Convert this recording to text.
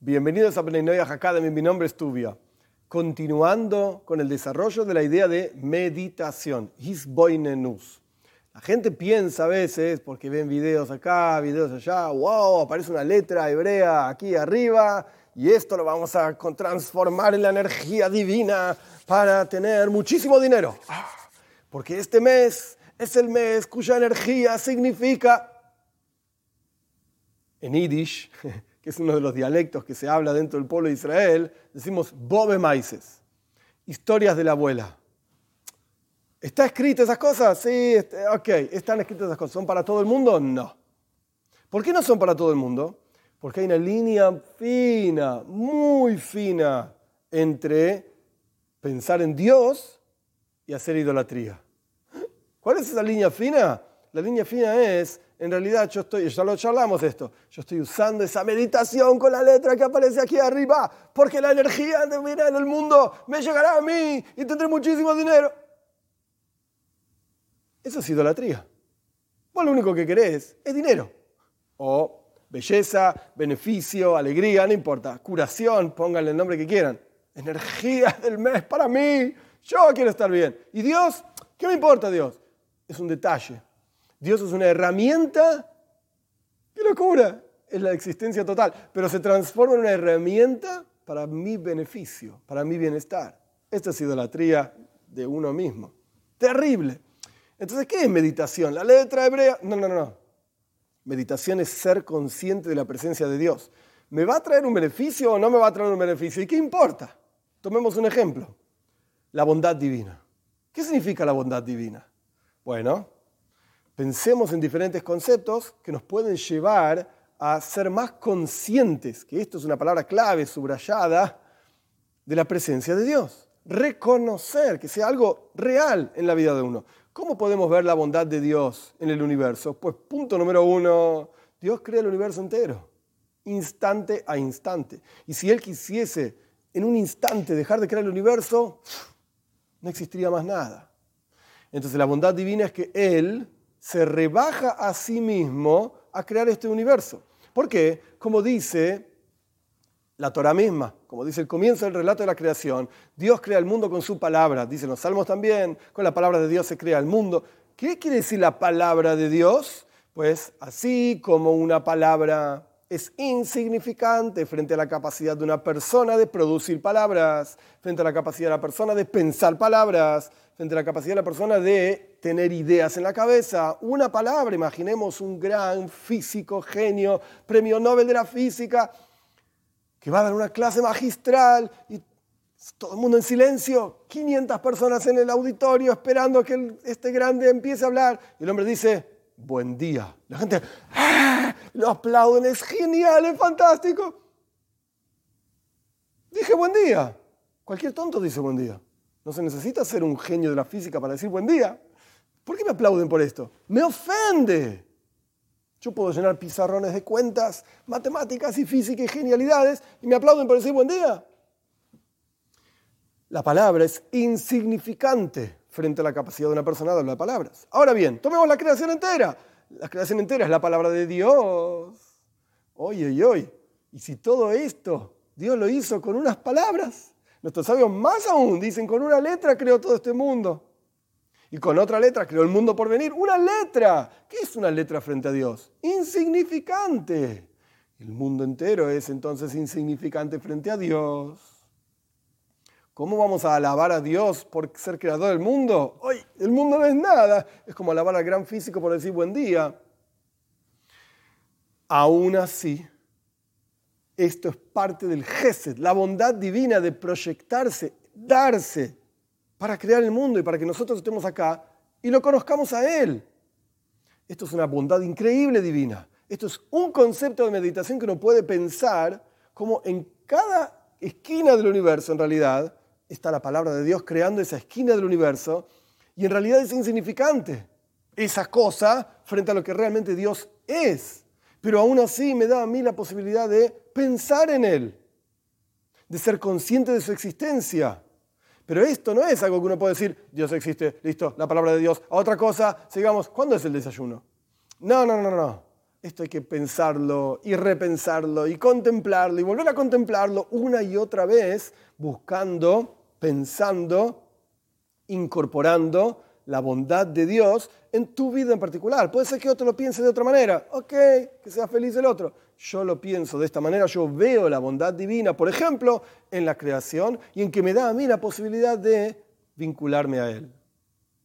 Bienvenidos a Pneinoyah Academy, mi nombre es Tuvia. Continuando con el desarrollo de la idea de meditación, Hisboinenus. La gente piensa a veces, porque ven videos acá, videos allá, wow, aparece una letra hebrea aquí arriba y esto lo vamos a transformar en la energía divina para tener muchísimo dinero. Ah, porque este mes es el mes cuya energía significa, en Yiddish, que es uno de los dialectos que se habla dentro del pueblo de Israel, decimos bobe maices, historias de la abuela. ¿Está escrito esas cosas? Sí, ok, están escritas esas cosas. ¿Son para todo el mundo? No. ¿Por qué no son para todo el mundo? Porque hay una línea fina, muy fina, entre pensar en Dios y hacer idolatría. ¿Cuál es esa línea fina? La línea fina es en realidad yo estoy, ya lo charlamos esto, yo estoy usando esa meditación con la letra que aparece aquí arriba, porque la energía de mirar en el mundo me llegará a mí y tendré muchísimo dinero. Eso es idolatría. Vos lo único que querés es dinero. O belleza, beneficio, alegría, no importa. Curación, pónganle el nombre que quieran. Energía del mes para mí. Yo quiero estar bien. ¿Y Dios? ¿Qué me importa Dios? Es un detalle. Dios es una herramienta. ¡Qué locura! Es la existencia total. Pero se transforma en una herramienta para mi beneficio, para mi bienestar. Esta es idolatría de uno mismo. Terrible. Entonces, ¿qué es meditación? ¿La letra hebrea? No, no, no. Meditación es ser consciente de la presencia de Dios. ¿Me va a traer un beneficio o no me va a traer un beneficio? ¿Y qué importa? Tomemos un ejemplo. La bondad divina. ¿Qué significa la bondad divina? Bueno, pensemos en diferentes conceptos que nos pueden llevar a ser más conscientes, que esto es una palabra clave, subrayada, de la presencia de Dios. Reconocer que sea algo real en la vida de uno. ¿Cómo podemos ver la bondad de Dios en el universo? Pues punto número uno, Dios crea el universo entero, instante a instante. Y si Él quisiese en un instante dejar de crear el universo, no existiría más nada. Entonces la bondad divina es que Él se rebaja a sí mismo a crear este universo. ¿Por qué? Como dice la Torah misma, como dice el comienzo del relato de la creación, Dios crea el mundo con su palabra, dicen los salmos también, con la palabra de Dios se crea el mundo. ¿Qué quiere decir la palabra de Dios? Pues así como una palabra es insignificante frente a la capacidad de una persona de producir palabras, frente a la capacidad de la persona de pensar palabras, frente a la capacidad de la persona de tener ideas en la cabeza. Una palabra, imaginemos un gran físico, genio, premio Nobel de la física, que va a dar una clase magistral y todo el mundo en silencio, 500 personas en el auditorio esperando que este grande empiece a hablar. Y el hombre dice, buen día. La gente ¡ah! Lo aplauden, es genial, es fantástico. Dije buen día. Cualquier tonto dice buen día. No se necesita ser un genio de la física para decir buen día. ¿Por qué me aplauden por esto? Me ofende. Yo puedo llenar pizarrones de cuentas, matemáticas y física y genialidades y me aplauden por decir buen día. La palabra es insignificante frente a la capacidad de una persona de hablar palabras. Ahora bien, tomemos la creación entera. La creación entera es la palabra de Dios. Oye, oye, oye. Y si todo esto Dios lo hizo con unas palabras, Nuestros sabios más aún dicen, con una letra creó todo este mundo. Y con otra letra creó el mundo por venir. Una letra. ¿Qué es una letra frente a Dios? Insignificante. El mundo entero es entonces insignificante frente a Dios. ¿Cómo vamos a alabar a Dios por ser creador del mundo? Hoy el mundo no es nada. Es como alabar al gran físico por decir buen día. Aún así, esto es parte del Gesed, la bondad divina de proyectarse, darse para crear el mundo y para que nosotros estemos acá y lo conozcamos a Él. Esto es una bondad increíble divina. Esto es un concepto de meditación que uno puede pensar como en cada esquina del universo, en realidad, está la palabra de Dios creando esa esquina del universo y en realidad es insignificante esa cosa frente a lo que realmente Dios es. Pero aún así me da a mí la posibilidad de pensar en Él, de ser consciente de su existencia. Pero esto no es algo que uno puede decir, Dios existe, listo, la palabra de Dios. Otra cosa, sigamos, ¿cuándo es el desayuno? No, no, no, no. esto hay que pensarlo y repensarlo y contemplarlo y volver a contemplarlo una y otra vez, buscando, pensando, incorporando la bondad de Dios en tu vida en particular. Puede ser que otro lo piense de otra manera. Ok, que sea feliz el otro. Yo lo pienso de esta manera, yo veo la bondad divina, por ejemplo, en la creación y en que me da a mí la posibilidad de vincularme a Él.